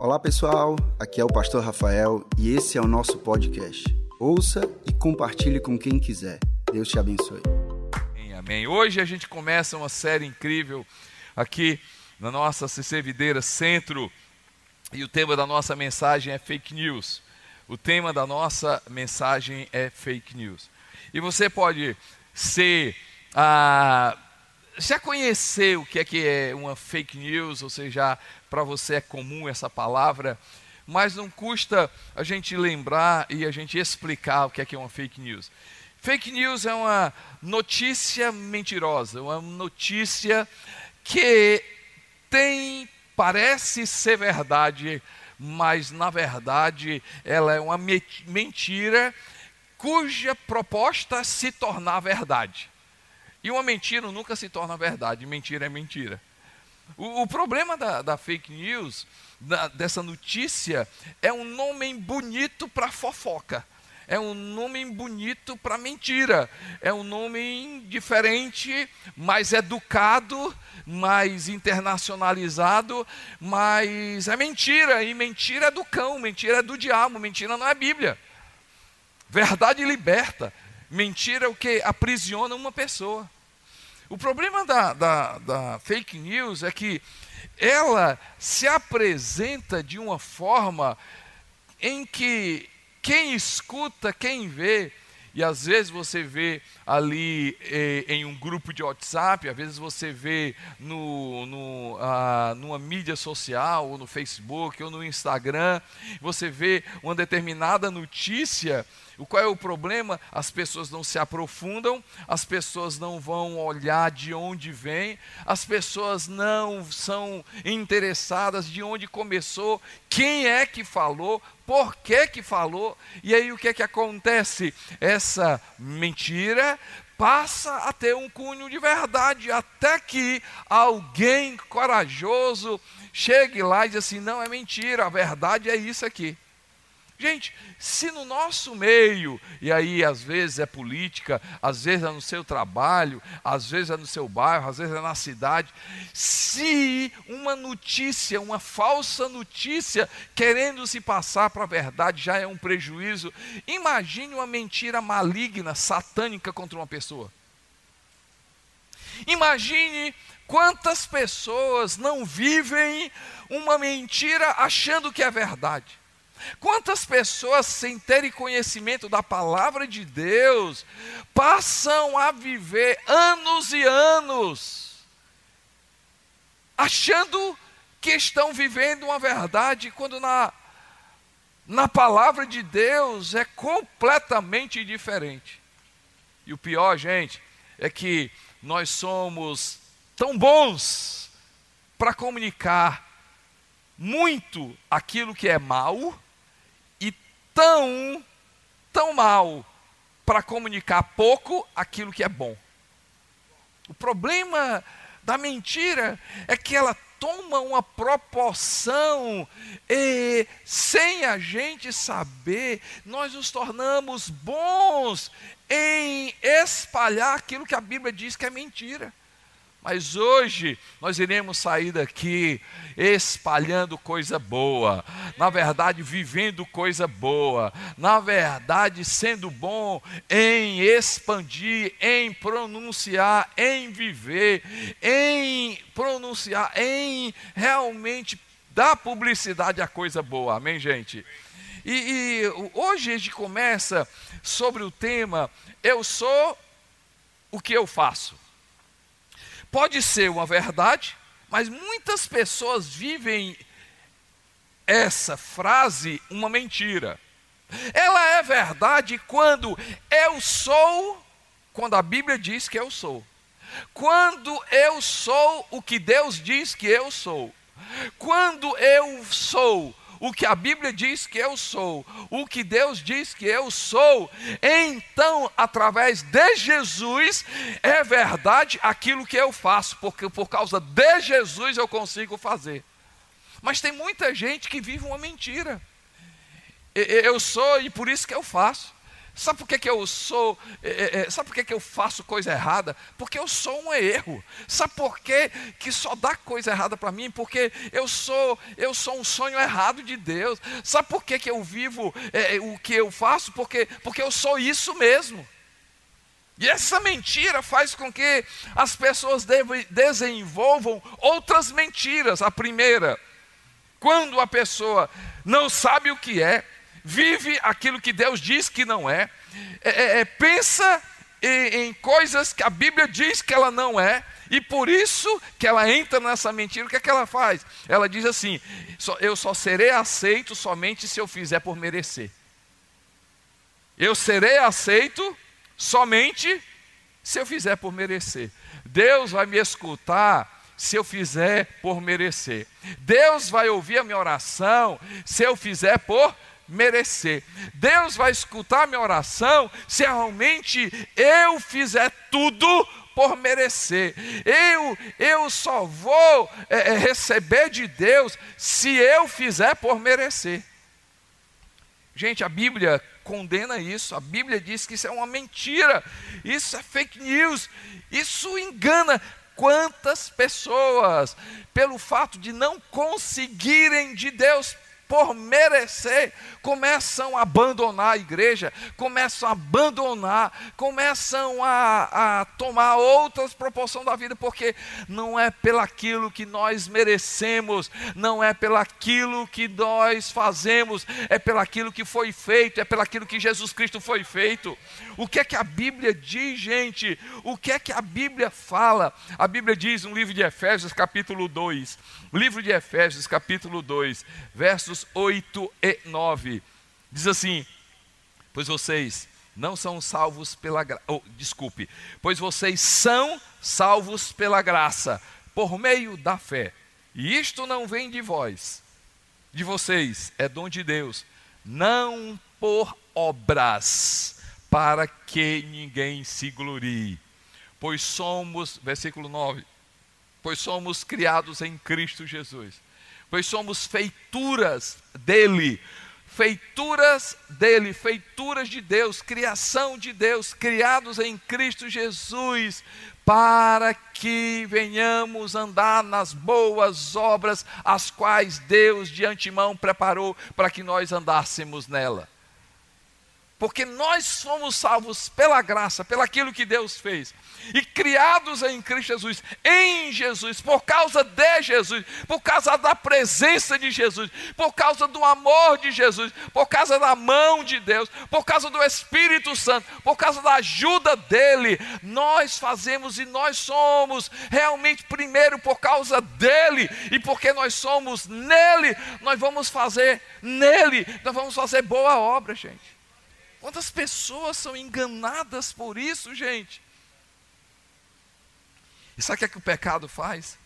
Olá pessoal, aqui é o Pastor Rafael e esse é o nosso podcast. Ouça e compartilhe com quem quiser. Deus te abençoe. Amém, amém. Hoje a gente começa uma série incrível aqui na nossa CC Videira Centro e o tema da nossa mensagem é fake news. O tema da nossa mensagem é fake news. E você pode ser. Ah, já conheceu o que é que é uma fake news, ou seja, para você é comum essa palavra, mas não custa a gente lembrar e a gente explicar o que é que é uma fake news. Fake news é uma notícia mentirosa, uma notícia que tem parece ser verdade, mas na verdade ela é uma mentira cuja proposta é se tornar verdade. E uma mentira nunca se torna verdade, mentira é mentira. O, o problema da, da, fake news, da, dessa notícia, é um nome bonito para fofoca. É um nome bonito para mentira. É um nome diferente, mais educado, mais internacionalizado, mas é mentira. E mentira é do cão, mentira é do diabo, mentira não é Bíblia. Verdade liberta. Mentira é o que aprisiona uma pessoa. O problema da, da, da fake news é que ela se apresenta de uma forma em que quem escuta, quem vê, e às vezes você vê ali eh, em um grupo de WhatsApp, às vezes você vê no, no, ah, numa mídia social, ou no Facebook, ou no Instagram, você vê uma determinada notícia o qual é o problema? As pessoas não se aprofundam, as pessoas não vão olhar de onde vem, as pessoas não são interessadas de onde começou, quem é que falou, por que que falou, e aí o que é que acontece? Essa mentira passa a ter um cunho de verdade, até que alguém corajoso chegue lá e diz assim: não é mentira, a verdade é isso aqui. Gente, se no nosso meio, e aí às vezes é política, às vezes é no seu trabalho, às vezes é no seu bairro, às vezes é na cidade, se uma notícia, uma falsa notícia, querendo se passar para a verdade, já é um prejuízo, imagine uma mentira maligna, satânica contra uma pessoa. Imagine quantas pessoas não vivem uma mentira achando que é verdade. Quantas pessoas, sem terem conhecimento da palavra de Deus, passam a viver anos e anos, achando que estão vivendo uma verdade, quando na, na palavra de Deus é completamente diferente. E o pior, gente, é que nós somos tão bons para comunicar muito aquilo que é mal tão, tão mal para comunicar pouco aquilo que é bom. O problema da mentira é que ela toma uma proporção e sem a gente saber, nós nos tornamos bons em espalhar aquilo que a Bíblia diz que é mentira. Mas hoje nós iremos sair daqui espalhando coisa boa, na verdade, vivendo coisa boa, na verdade, sendo bom em expandir, em pronunciar, em viver, em pronunciar, em realmente dar publicidade à coisa boa. Amém, gente? E, e hoje a gente começa sobre o tema Eu sou o que eu faço. Pode ser uma verdade, mas muitas pessoas vivem essa frase uma mentira. Ela é verdade quando eu sou, quando a Bíblia diz que eu sou. Quando eu sou o que Deus diz que eu sou. Quando eu sou o que a Bíblia diz que eu sou, o que Deus diz que eu sou, então, através de Jesus, é verdade aquilo que eu faço, porque por causa de Jesus eu consigo fazer. Mas tem muita gente que vive uma mentira. Eu sou e por isso que eu faço. Sabe por que, que eu sou, é, é, sabe por que, que eu faço coisa errada? Porque eu sou um erro. Sabe por que, que só dá coisa errada para mim? Porque eu sou, eu sou um sonho errado de Deus. Sabe por que, que eu vivo é, o que eu faço? Porque, porque eu sou isso mesmo. E essa mentira faz com que as pessoas desenvolvam outras mentiras. A primeira, quando a pessoa não sabe o que é, vive aquilo que Deus diz que não é, é, é, é pensa em, em coisas que a Bíblia diz que ela não é, e por isso que ela entra nessa mentira, o que é que ela faz? Ela diz assim: eu só serei aceito somente se eu fizer por merecer. Eu serei aceito somente se eu fizer por merecer. Deus vai me escutar se eu fizer por merecer. Deus vai ouvir a minha oração se eu fizer por merecer. Deus vai escutar minha oração se realmente eu fizer tudo por merecer. Eu, eu só vou é, é, receber de Deus se eu fizer por merecer. Gente, a Bíblia condena isso, a Bíblia diz que isso é uma mentira, isso é fake news, isso engana quantas pessoas, pelo fato de não conseguirem de Deus por merecer, começam a abandonar a igreja, começam a abandonar, começam a, a tomar outras proporções da vida, porque não é pelaquilo que nós merecemos, não é pelaquilo que nós fazemos, é pelaquilo que foi feito, é pelaquilo que Jesus Cristo foi feito. O que é que a Bíblia diz, gente? O que é que a Bíblia fala? A Bíblia diz no livro de Efésios, capítulo 2, livro de Efésios, capítulo 2, versos versos 8 e 9. Diz assim: Pois vocês não são salvos pela graça. Oh, desculpe. Pois vocês são salvos pela graça, por meio da fé. E isto não vem de vós, de vocês, é dom de Deus, não por obras, para que ninguém se glorie. Pois somos, versículo 9, pois somos criados em Cristo Jesus pois somos feituras dele, feituras dele, feituras de Deus, criação de Deus, criados em Cristo Jesus, para que venhamos andar nas boas obras, as quais Deus de antemão preparou para que nós andássemos nela porque nós fomos salvos pela graça, pelaquilo que Deus fez, e criados em Cristo Jesus, em Jesus, por causa de Jesus, por causa da presença de Jesus, por causa do amor de Jesus, por causa da mão de Deus, por causa do Espírito Santo, por causa da ajuda dele, nós fazemos e nós somos realmente primeiro por causa dele, e porque nós somos nele, nós vamos fazer nele, nós vamos fazer boa obra, gente. Quantas pessoas são enganadas por isso, gente? E sabe o que, é que o pecado faz?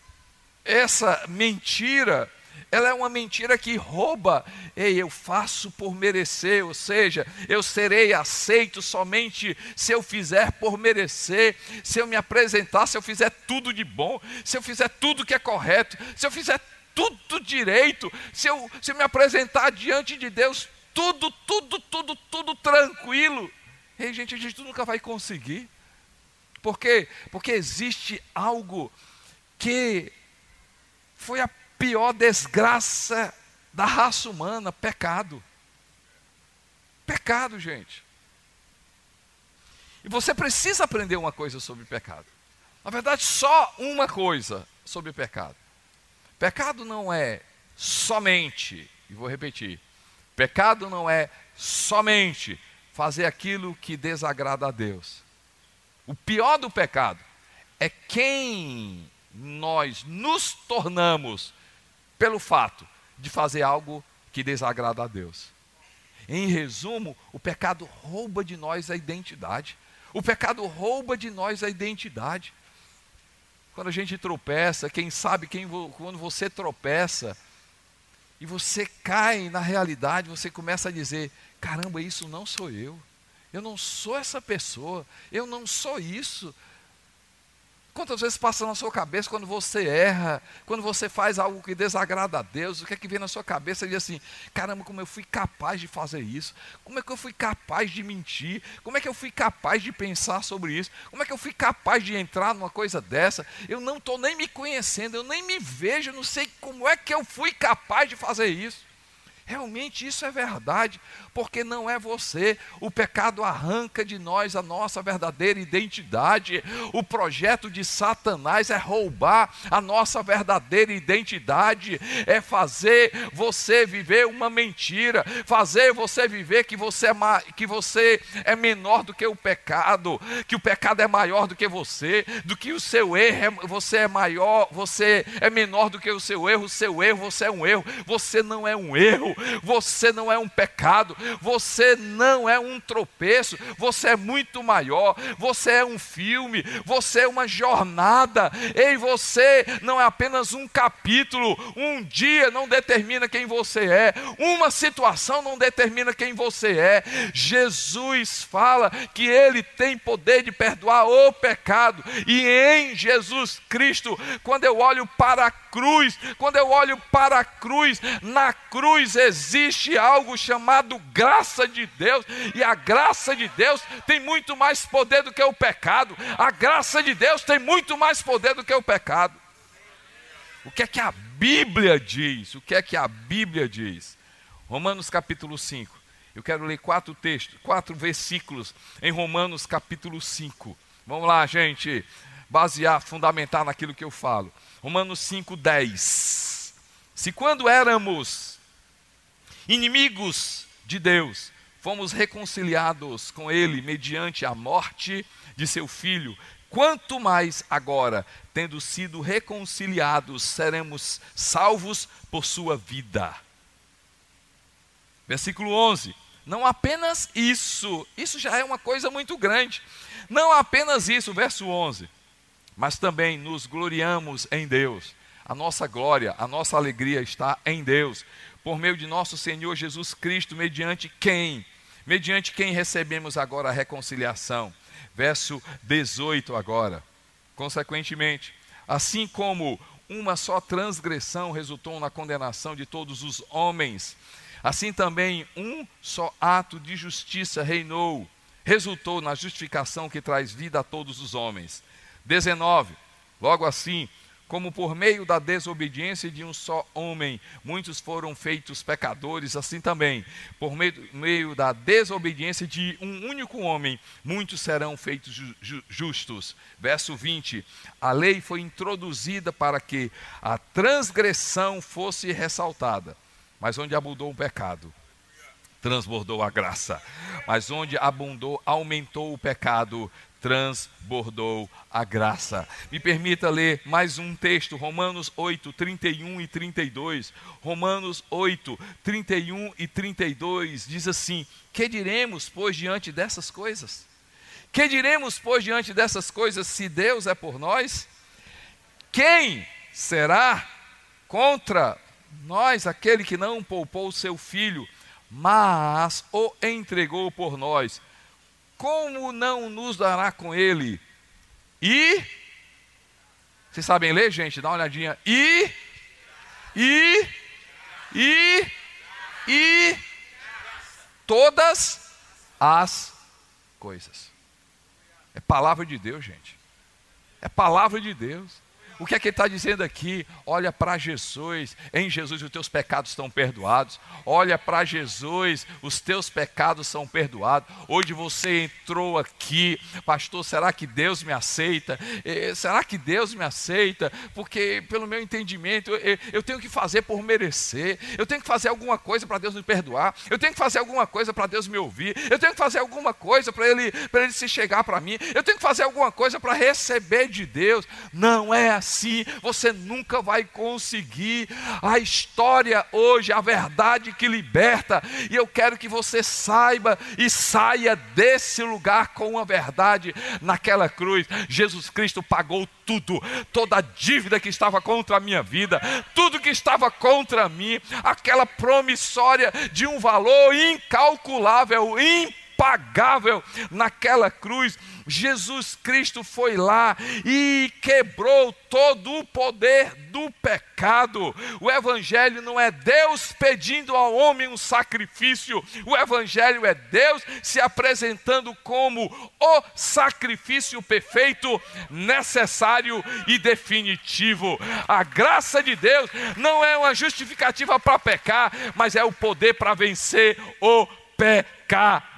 Essa mentira, ela é uma mentira que rouba. Ei, eu faço por merecer, ou seja, eu serei aceito somente se eu fizer por merecer, se eu me apresentar, se eu fizer tudo de bom, se eu fizer tudo que é correto, se eu fizer tudo direito, se eu, se eu me apresentar diante de Deus tudo, tudo, tudo, tudo tranquilo. E gente, a gente nunca vai conseguir. Por quê? Porque existe algo que foi a pior desgraça da raça humana, pecado. Pecado, gente. E você precisa aprender uma coisa sobre pecado. Na verdade, só uma coisa sobre pecado. Pecado não é somente, e vou repetir, Pecado não é somente fazer aquilo que desagrada a Deus. O pior do pecado é quem nós nos tornamos pelo fato de fazer algo que desagrada a Deus. Em resumo, o pecado rouba de nós a identidade. O pecado rouba de nós a identidade. Quando a gente tropeça, quem sabe quem, quando você tropeça, e você cai na realidade, você começa a dizer: caramba, isso não sou eu. Eu não sou essa pessoa. Eu não sou isso. Quantas vezes passa na sua cabeça quando você erra, quando você faz algo que desagrada a Deus, o que é que vem na sua cabeça e diz assim: caramba, como eu fui capaz de fazer isso? Como é que eu fui capaz de mentir? Como é que eu fui capaz de pensar sobre isso? Como é que eu fui capaz de entrar numa coisa dessa? Eu não estou nem me conhecendo, eu nem me vejo, eu não sei como é que eu fui capaz de fazer isso. Realmente isso é verdade, porque não é você. O pecado arranca de nós a nossa verdadeira identidade. O projeto de Satanás é roubar a nossa verdadeira identidade, é fazer você viver uma mentira, fazer você viver que você é, que você é menor do que o pecado, que o pecado é maior do que você, do que o seu erro, é, você é maior, você é menor do que o seu erro, o seu erro, você é um erro, você não é um erro você não é um pecado, você não é um tropeço, você é muito maior, você é um filme, você é uma jornada, ei, você não é apenas um capítulo, um dia não determina quem você é, uma situação não determina quem você é. Jesus fala que ele tem poder de perdoar o pecado, e em Jesus Cristo, quando eu olho para a cruz, quando eu olho para a cruz, na cruz existe algo chamado graça de Deus, e a graça de Deus tem muito mais poder do que o pecado. A graça de Deus tem muito mais poder do que o pecado. O que é que a Bíblia diz? O que é que a Bíblia diz? Romanos capítulo 5. Eu quero ler quatro textos, quatro versículos em Romanos capítulo 5. Vamos lá, gente, basear, fundamentar naquilo que eu falo. Romanos 5,10. Se quando éramos inimigos de Deus, fomos reconciliados com Ele mediante a morte de seu Filho, quanto mais agora, tendo sido reconciliados, seremos salvos por sua vida. Versículo 11. Não apenas isso, isso já é uma coisa muito grande. Não apenas isso, verso 11 mas também nos gloriamos em Deus. A nossa glória, a nossa alegria está em Deus, por meio de nosso Senhor Jesus Cristo, mediante quem? Mediante quem recebemos agora a reconciliação. Verso 18 agora. Consequentemente, assim como uma só transgressão resultou na condenação de todos os homens, assim também um só ato de justiça reinou, resultou na justificação que traz vida a todos os homens. 19. Logo assim, como por meio da desobediência de um só homem, muitos foram feitos pecadores, assim também, por meio, meio da desobediência de um único homem, muitos serão feitos ju, justos. Verso 20: A lei foi introduzida para que a transgressão fosse ressaltada, mas onde abundou o pecado, transbordou a graça, mas onde abundou, aumentou o pecado, transbordou a graça. Me permita ler mais um texto, Romanos 8, 31 e 32. Romanos 8, 31 e 32 diz assim: Que diremos, pois, diante dessas coisas? Que diremos, pois, diante dessas coisas, se Deus é por nós? Quem será contra nós aquele que não poupou o seu filho, mas o entregou por nós? Como não nos dará com ele? E, vocês sabem ler, gente? Dá uma olhadinha. E, e, e, e, todas as coisas. É palavra de Deus, gente. É palavra de Deus. O que é que ele está dizendo aqui? Olha para Jesus, em Jesus os teus pecados estão perdoados. Olha para Jesus, os teus pecados são perdoados. Hoje você entrou aqui, pastor, será que Deus me aceita? será que Deus me aceita? Porque, pelo meu entendimento, eu, tenho que fazer por merecer, eu tenho que fazer alguma coisa para Deus me perdoar, eu tenho que fazer alguma coisa para Deus me ouvir, eu tenho que fazer alguma coisa para ele, ele se chegar para mim, eu tenho que fazer alguma coisa para receber de Deus. Não é assim assim, você nunca vai conseguir. A história hoje, a verdade que liberta, e eu quero que você saiba e saia desse lugar com a verdade naquela cruz. Jesus Cristo pagou tudo, toda a dívida que estava contra a minha vida, tudo que estava contra mim, aquela promissória de um valor incalculável, impagável naquela cruz. Jesus Cristo foi lá e quebrou todo o poder do pecado. O Evangelho não é Deus pedindo ao homem um sacrifício, o Evangelho é Deus se apresentando como o sacrifício perfeito, necessário e definitivo. A graça de Deus não é uma justificativa para pecar, mas é o poder para vencer o pecado.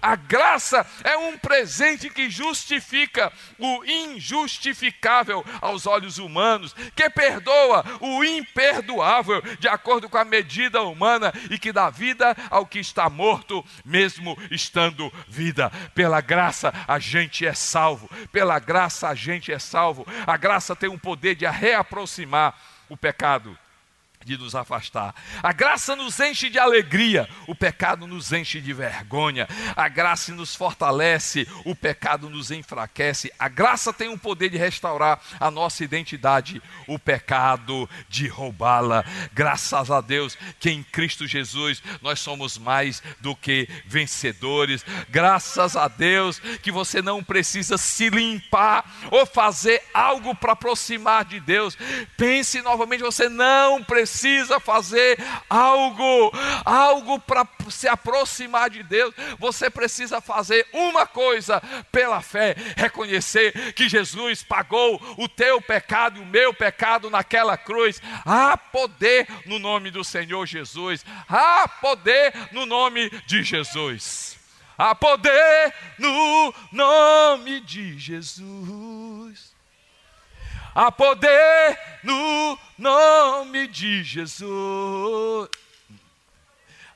A graça é um presente que justifica o injustificável aos olhos humanos, que perdoa o imperdoável de acordo com a medida humana e que dá vida ao que está morto, mesmo estando vida. Pela graça a gente é salvo, pela graça a gente é salvo. A graça tem o poder de reaproximar o pecado de nos afastar. A graça nos enche de alegria, o pecado nos enche de vergonha. A graça nos fortalece, o pecado nos enfraquece. A graça tem o poder de restaurar a nossa identidade, o pecado de roubá-la. Graças a Deus que em Cristo Jesus nós somos mais do que vencedores. Graças a Deus que você não precisa se limpar ou fazer algo para aproximar de Deus. Pense novamente, você não precisa precisa fazer algo, algo para se aproximar de Deus. Você precisa fazer uma coisa pela fé: reconhecer que Jesus pagou o teu pecado e o meu pecado naquela cruz. Há poder no nome do Senhor Jesus, há poder no nome de Jesus. Há poder no nome de Jesus. Há poder no nome de Jesus.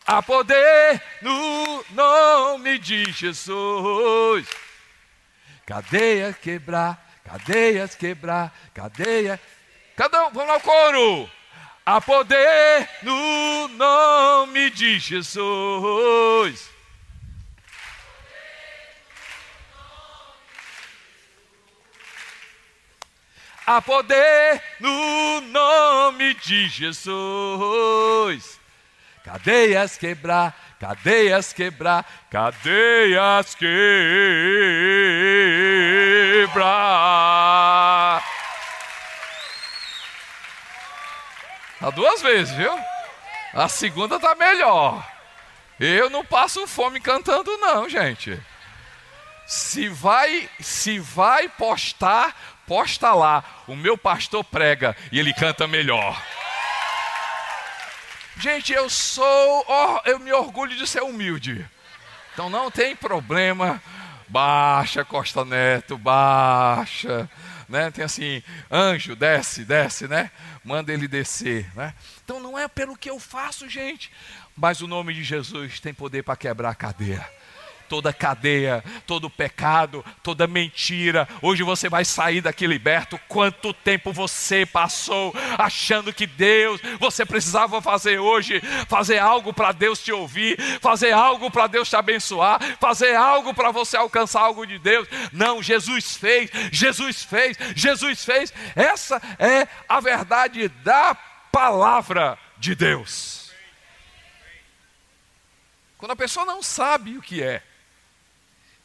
Há poder no nome de Jesus. Cadeia quebrar, cadeias quebrar, cadeia. Cada um, vamos ao coro. Há poder no nome de Jesus. Há poder no nome de Jesus. Cadeias quebrar, cadeias quebrar, cadeias quebrar. Tá duas vezes, viu? A segunda tá melhor. Eu não passo fome cantando não, gente. Se vai, se vai postar, posta lá, o meu pastor prega e ele canta melhor. Gente, eu sou, oh, eu me orgulho de ser humilde. Então não tem problema. Baixa, Costa Neto, baixa. Né? Tem assim, anjo, desce, desce, né? Manda ele descer, né? Então não é pelo que eu faço, gente, mas o nome de Jesus tem poder para quebrar a cadeia toda cadeia, todo pecado, toda mentira. Hoje você vai sair daqui liberto. Quanto tempo você passou achando que Deus, você precisava fazer hoje, fazer algo para Deus te ouvir, fazer algo para Deus te abençoar, fazer algo para você alcançar algo de Deus. Não, Jesus fez, Jesus fez, Jesus fez. Essa é a verdade da palavra de Deus. Quando a pessoa não sabe o que é,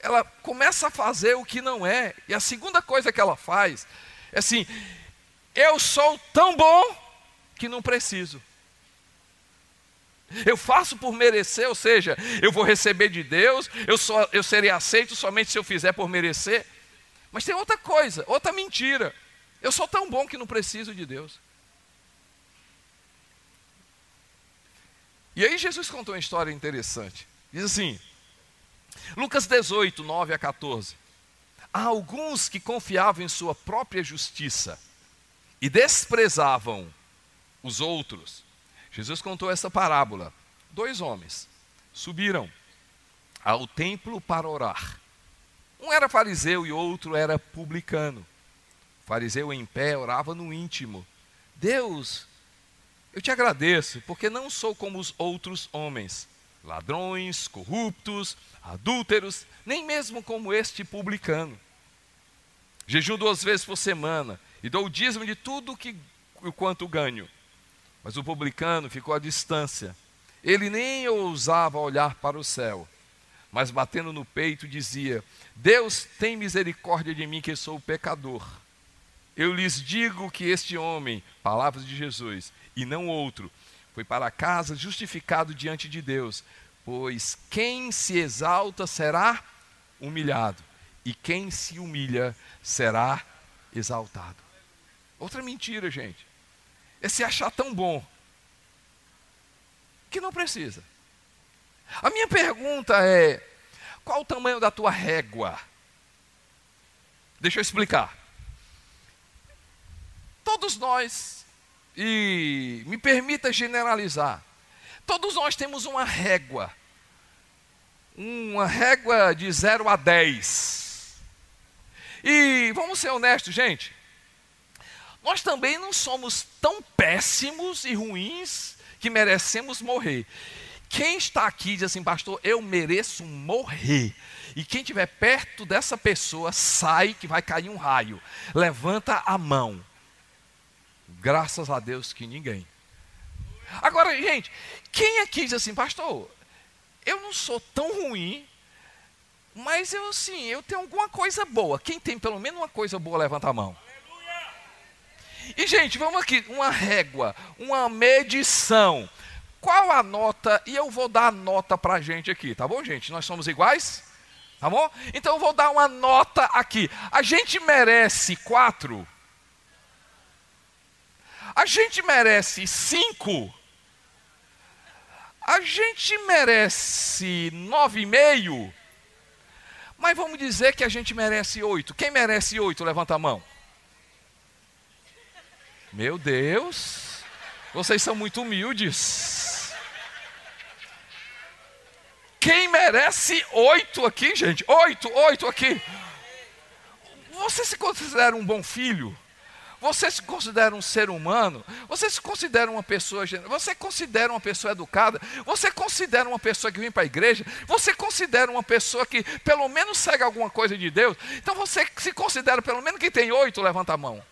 ela começa a fazer o que não é. E a segunda coisa que ela faz é assim: eu sou tão bom que não preciso. Eu faço por merecer, ou seja, eu vou receber de Deus, eu, só, eu serei aceito somente se eu fizer por merecer. Mas tem outra coisa, outra mentira. Eu sou tão bom que não preciso de Deus. E aí Jesus contou uma história interessante. Diz assim: Lucas 18, 9 a 14. Há alguns que confiavam em sua própria justiça e desprezavam os outros. Jesus contou essa parábola. Dois homens subiram ao templo para orar. Um era fariseu e outro era publicano. O fariseu em pé orava no íntimo: Deus, eu te agradeço, porque não sou como os outros homens ladrões, corruptos, adúlteros, nem mesmo como este publicano. Jejum duas vezes por semana e dou o dízimo de tudo que, o quanto ganho. Mas o publicano ficou à distância. Ele nem ousava olhar para o céu. mas batendo no peito dizia: Deus tem misericórdia de mim, que sou pecador. Eu lhes digo que este homem, palavras de Jesus, e não outro, foi para casa justificado diante de Deus, pois quem se exalta será humilhado, e quem se humilha será exaltado. Outra mentira, gente, é se achar tão bom que não precisa. A minha pergunta é: qual o tamanho da tua régua? Deixa eu explicar. Todos nós, e me permita generalizar, todos nós temos uma régua. Uma régua de 0 a 10. E vamos ser honestos, gente. Nós também não somos tão péssimos e ruins que merecemos morrer. Quem está aqui diz assim, pastor, eu mereço morrer. E quem estiver perto dessa pessoa, sai que vai cair um raio. Levanta a mão. Graças a Deus que ninguém. Agora, gente, quem aqui diz assim, pastor, eu não sou tão ruim, mas eu sim, eu tenho alguma coisa boa. Quem tem pelo menos uma coisa boa, levanta a mão. E, gente, vamos aqui, uma régua, uma medição. Qual a nota? E eu vou dar a nota para a gente aqui, tá bom, gente? Nós somos iguais? Tá bom? Então eu vou dar uma nota aqui. A gente merece quatro? A gente merece cinco? A gente merece nove e meio? Mas vamos dizer que a gente merece oito. Quem merece oito? Levanta a mão. Meu Deus, vocês são muito humildes. Quem merece oito aqui, gente? Oito, oito aqui. Você se considera um bom filho? Você se considera um ser humano? Você se considera uma pessoa Você considera uma pessoa educada? Você considera uma pessoa que vem para a igreja? Você considera uma pessoa que pelo menos segue alguma coisa de Deus? Então você se considera pelo menos que tem oito? Levanta a mão.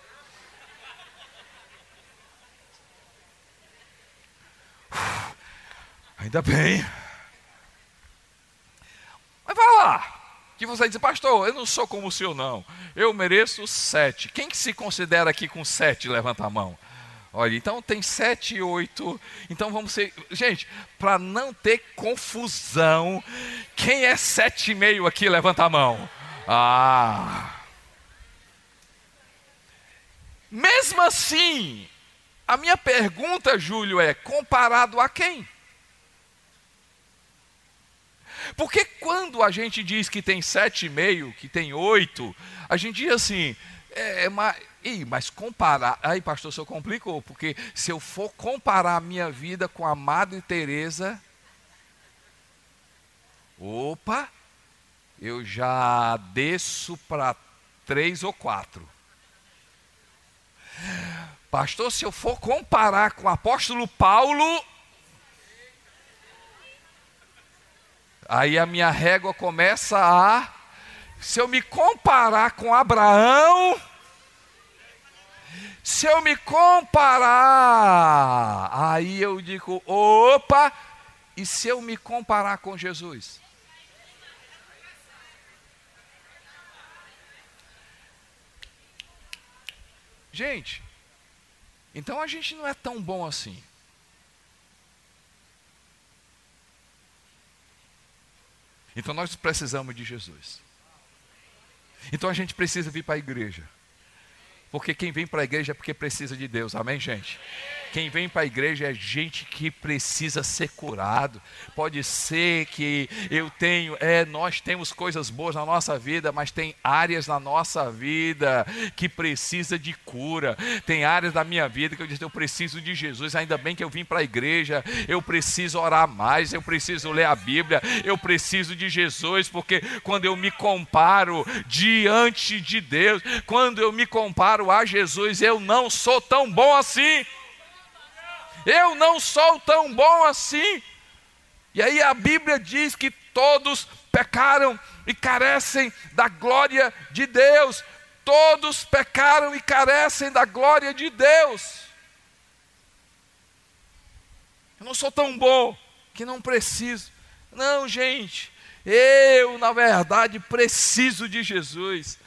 Ainda bem. Mas vai lá. Que você diz, pastor, eu não sou como o senhor, não. Eu mereço sete. Quem que se considera aqui com sete? Levanta a mão. Olha, então tem sete e oito. Então vamos ser. Gente, para não ter confusão, quem é sete e meio aqui? Levanta a mão. Ah. Mesmo assim, a minha pergunta, Júlio, é: comparado a quem? Porque quando a gente diz que tem sete e meio, que tem oito, a gente diz assim, é, é mas, mas comparar, aí pastor, o complicou, porque se eu for comparar a minha vida com a Madre Teresa, opa, eu já desço para três ou quatro. Pastor, se eu for comparar com o apóstolo Paulo, aí a minha régua começa a. Se eu me comparar com Abraão, se eu me comparar, aí eu digo, opa, e se eu me comparar com Jesus? Gente, então a gente não é tão bom assim. Então nós precisamos de Jesus. Então a gente precisa vir para a igreja. Porque quem vem para a igreja é porque precisa de Deus. Amém, gente? Quem vem para a igreja é gente que precisa ser curado. Pode ser que eu tenho, é, nós temos coisas boas na nossa vida, mas tem áreas na nossa vida que precisa de cura. Tem áreas da minha vida que eu disse, eu preciso de Jesus. Ainda bem que eu vim para a igreja. Eu preciso orar mais, eu preciso ler a Bíblia, eu preciso de Jesus, porque quando eu me comparo diante de Deus, quando eu me comparo a Jesus, eu não sou tão bom assim eu não sou tão bom assim. E aí a Bíblia diz que todos pecaram e carecem da glória de Deus. Todos pecaram e carecem da glória de Deus. Eu não sou tão bom que não preciso. Não, gente, Eu, na verdade, preciso de Jesus.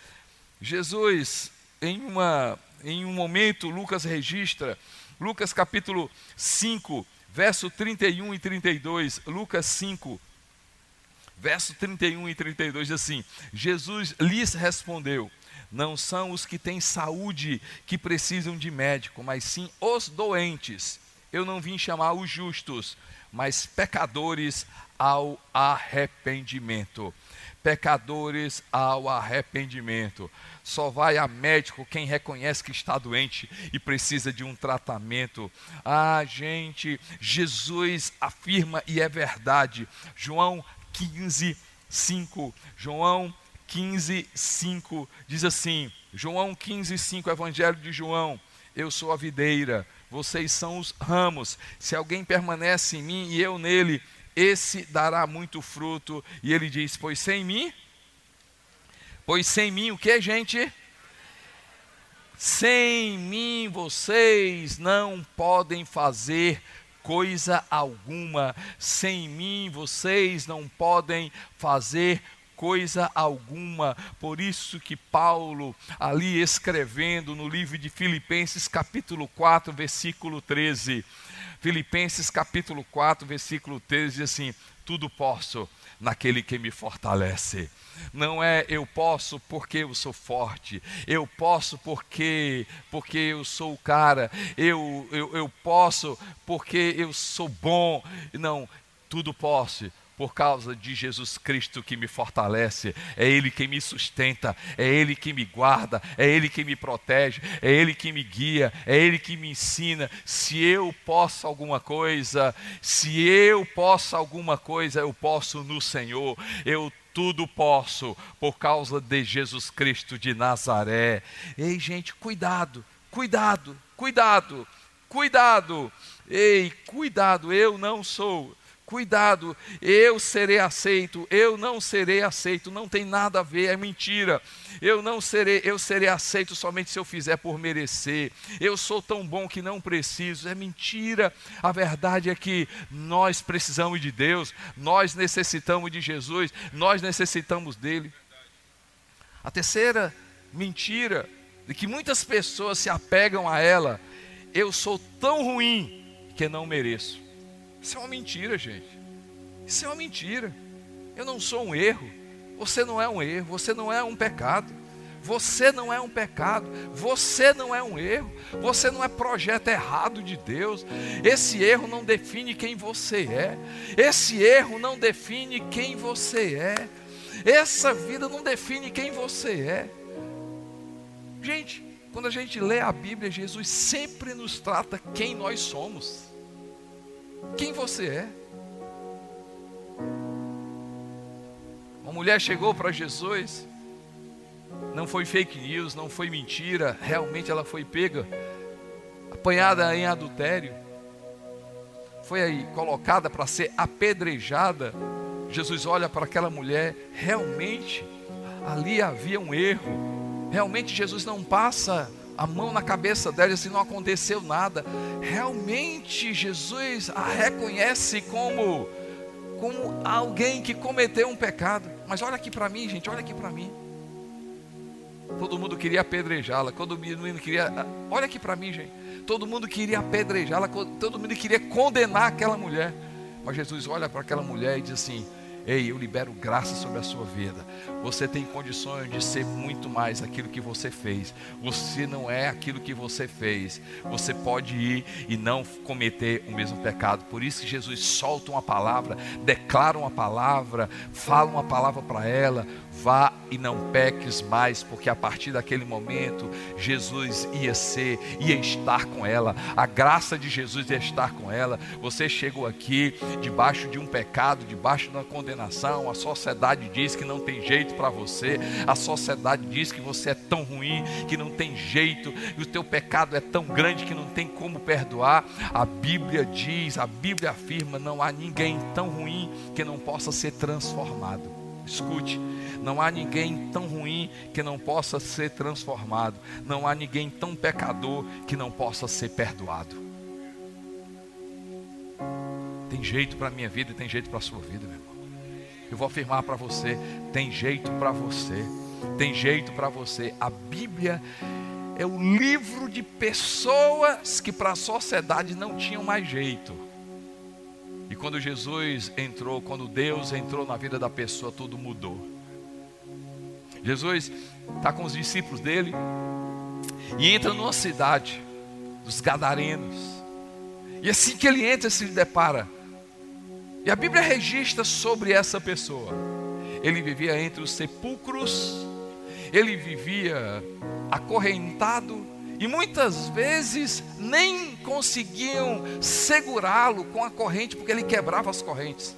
Jesus, em, uma, em um momento, Lucas registra, Lucas capítulo 5, verso 31 e 32. Lucas 5, verso 31 e 32 diz assim: Jesus lhes respondeu: Não são os que têm saúde que precisam de médico, mas sim os doentes. Eu não vim chamar os justos, mas pecadores ao arrependimento. Pecadores ao arrependimento. Só vai a médico quem reconhece que está doente e precisa de um tratamento. Ah, gente, Jesus afirma e é verdade. João 15, 5. João 15, 5 diz assim: João 15, 5, Evangelho de João. Eu sou a videira, vocês são os ramos. Se alguém permanece em mim e eu nele, esse dará muito fruto. E ele diz: Pois sem mim, pois sem mim o que, gente? Sem mim vocês não podem fazer coisa alguma. Sem mim vocês não podem fazer coisa alguma. Por isso que Paulo, ali escrevendo no livro de Filipenses, capítulo 4, versículo 13. Filipenses capítulo 4, versículo 13 diz assim: Tudo posso naquele que me fortalece. Não é eu posso porque eu sou forte, eu posso porque porque eu sou o cara, eu, eu, eu posso porque eu sou bom. Não, tudo posso por causa de Jesus Cristo que me fortalece, é Ele que me sustenta, é Ele que me guarda, é Ele que me protege, é Ele que me guia, é Ele que me ensina. Se eu posso alguma coisa, se eu posso alguma coisa, eu posso no Senhor, eu tudo posso por causa de Jesus Cristo de Nazaré. Ei, gente, cuidado, cuidado, cuidado, cuidado. Ei, cuidado, eu não sou Cuidado, eu serei aceito, eu não serei aceito, não tem nada a ver, é mentira. Eu não serei, eu serei aceito somente se eu fizer por merecer. Eu sou tão bom que não preciso, é mentira. A verdade é que nós precisamos de Deus, nós necessitamos de Jesus, nós necessitamos dele. A terceira mentira de que muitas pessoas se apegam a ela, eu sou tão ruim que não mereço. Isso é uma mentira, gente. Isso é uma mentira. Eu não sou um erro. Você não é um erro. Você não é um pecado. Você não é um pecado, você não é um erro, você não é projeto errado de Deus. Esse erro não define quem você é, esse erro não define quem você é, essa vida não define quem você é. Gente, quando a gente lê a Bíblia, Jesus sempre nos trata quem nós somos quem você é. Uma mulher chegou para Jesus, não foi fake news, não foi mentira, realmente ela foi pega, apanhada em adultério, foi aí colocada para ser apedrejada. Jesus olha para aquela mulher, realmente ali havia um erro, realmente Jesus não passa a mão na cabeça dela assim não aconteceu nada. Realmente Jesus a reconhece como como alguém que cometeu um pecado. Mas olha aqui para mim, gente, olha aqui para mim. Todo mundo queria apedrejá-la, todo mundo queria, olha aqui para mim, gente. Todo mundo queria apedrejá-la, todo mundo queria condenar aquela mulher. Mas Jesus olha para aquela mulher e diz assim: Ei, eu libero graça sobre a sua vida. Você tem condições de ser muito mais aquilo que você fez. Você não é aquilo que você fez. Você pode ir e não cometer o mesmo pecado. Por isso que Jesus solta uma palavra, declara uma palavra, fala uma palavra para ela. Vá e não peques mais, porque a partir daquele momento Jesus ia ser, ia estar com ela, a graça de Jesus ia estar com ela. Você chegou aqui debaixo de um pecado, debaixo de uma condenação, a sociedade diz que não tem jeito para você, a sociedade diz que você é tão ruim que não tem jeito, e o teu pecado é tão grande que não tem como perdoar. A Bíblia diz, a Bíblia afirma: não há ninguém tão ruim que não possa ser transformado. Escute, não há ninguém tão ruim que não possa ser transformado. Não há ninguém tão pecador que não possa ser perdoado. Tem jeito para a minha vida e tem jeito para a sua vida, meu irmão. Eu vou afirmar para você: tem jeito para você, tem jeito para você. A Bíblia é o livro de pessoas que para a sociedade não tinham mais jeito. E quando Jesus entrou, quando Deus entrou na vida da pessoa, tudo mudou. Jesus está com os discípulos dele e entra numa cidade dos Gadarenos. E assim que ele entra, se depara. E a Bíblia registra sobre essa pessoa. Ele vivia entre os sepulcros, ele vivia acorrentado e muitas vezes nem conseguiam segurá-lo com a corrente, porque ele quebrava as correntes.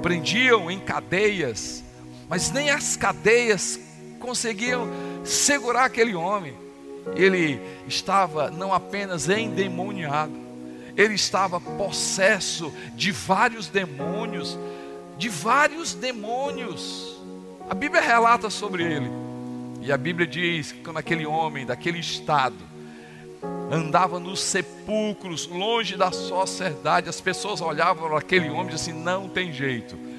Prendiam em cadeias, mas nem as cadeias conseguiam segurar aquele homem. Ele estava não apenas endemoniado, ele estava possesso de vários demônios, de vários demônios. A Bíblia relata sobre ele. E a Bíblia diz que quando aquele homem, daquele estado, andava nos sepulcros, longe da sociedade, as pessoas olhavam para aquele homem e diziam assim: não tem jeito.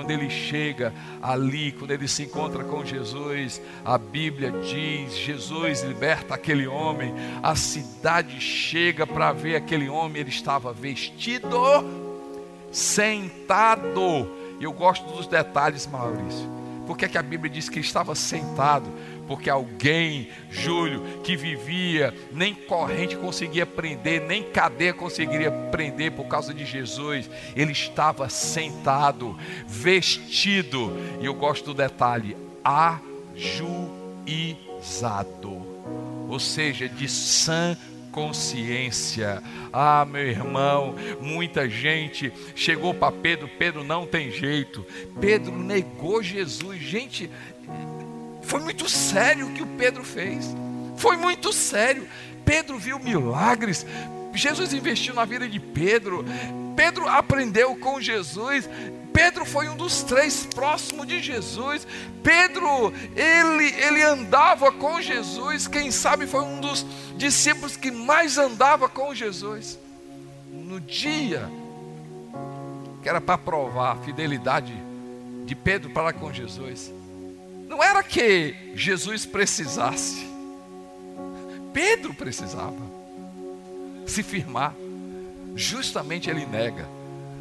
Quando ele chega ali, quando ele se encontra com Jesus, a Bíblia diz: Jesus liberta aquele homem. A cidade chega para ver aquele homem, ele estava vestido, sentado. Eu gosto dos detalhes, Maurício por que, é que a Bíblia diz que ele estava sentado? Porque alguém, Júlio, que vivia, nem corrente conseguia prender, nem cadeia conseguiria prender por causa de Jesus. Ele estava sentado, vestido, e eu gosto do detalhe, ajuizado, ou seja, de sã consciência. Ah, meu irmão, muita gente chegou para Pedro, Pedro não tem jeito. Pedro negou Jesus. Gente, foi muito sério o que o Pedro fez. Foi muito sério. Pedro viu milagres. Jesus investiu na vida de Pedro. Pedro aprendeu com Jesus. Pedro foi um dos três próximos de Jesus. Pedro, ele, ele andava com Jesus. Quem sabe foi um dos discípulos que mais andava com Jesus. No dia que era para provar a fidelidade de Pedro para com Jesus, não era que Jesus precisasse, Pedro precisava se firmar. Justamente ele nega.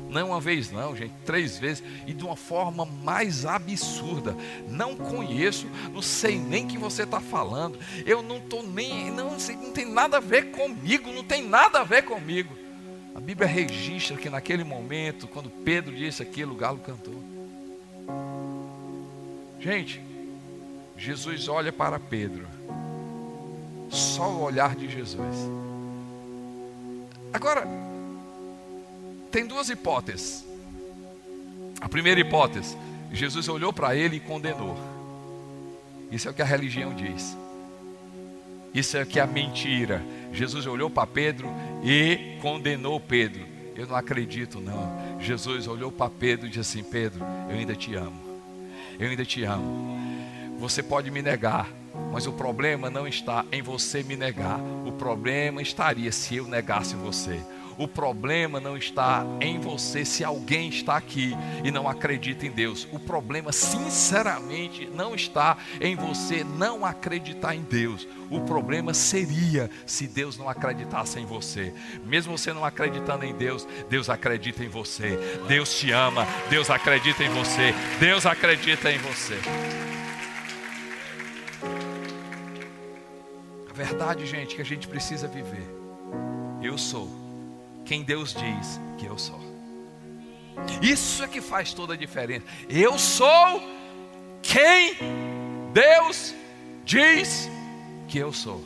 Não uma vez, não, gente, três vezes e de uma forma mais absurda. Não conheço, não sei nem que você está falando. Eu não estou nem, não, não tem nada a ver comigo, não tem nada a ver comigo. A Bíblia registra que naquele momento, quando Pedro disse aquilo, o galo cantou. Gente, Jesus olha para Pedro. Só o olhar de Jesus. Agora, tem duas hipóteses. A primeira hipótese, Jesus olhou para ele e condenou. Isso é o que a religião diz. Isso é o que a mentira. Jesus olhou para Pedro e condenou Pedro. Eu não acredito, não. Jesus olhou para Pedro e disse assim: Pedro, eu ainda te amo. Eu ainda te amo. Você pode me negar, mas o problema não está em você me negar. O problema estaria se eu negasse você. O problema não está em você se alguém está aqui e não acredita em Deus. O problema, sinceramente, não está em você não acreditar em Deus. O problema seria se Deus não acreditasse em você. Mesmo você não acreditando em Deus, Deus acredita em você. Deus te ama, Deus acredita em você. Deus acredita em você. A verdade, gente, que a gente precisa viver. Eu sou quem Deus diz que eu sou. Isso é que faz toda a diferença. Eu sou quem Deus diz que eu sou.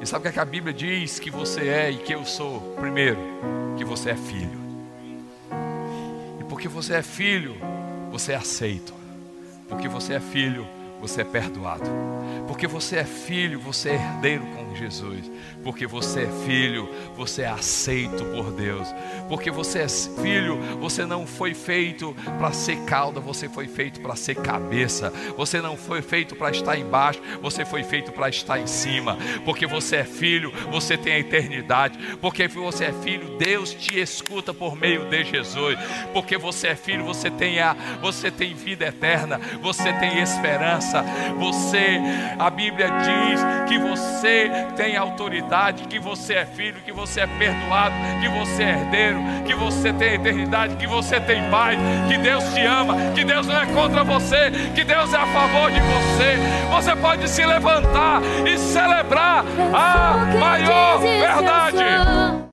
E sabe o que, é que a Bíblia diz que você é e que eu sou? Primeiro, que você é filho. E porque você é filho, você é aceito. Porque você é filho, você é perdoado. Porque você é filho, você é herdeiro com Jesus, porque você é filho, você é aceito por Deus, porque você é filho, você não foi feito para ser cauda, você foi feito para ser cabeça, você não foi feito para estar embaixo, você foi feito para estar em cima, porque você é filho, você tem a eternidade, porque você é filho, Deus te escuta por meio de Jesus, porque você é filho, você tem a, você tem vida eterna, você tem esperança, você, a Bíblia diz que você tem autoridade, que você é filho, que você é perdoado, que você é herdeiro, que você tem eternidade, que você tem paz, que Deus te ama, que Deus não é contra você, que Deus é a favor de você. Você pode se levantar e celebrar a maior verdade.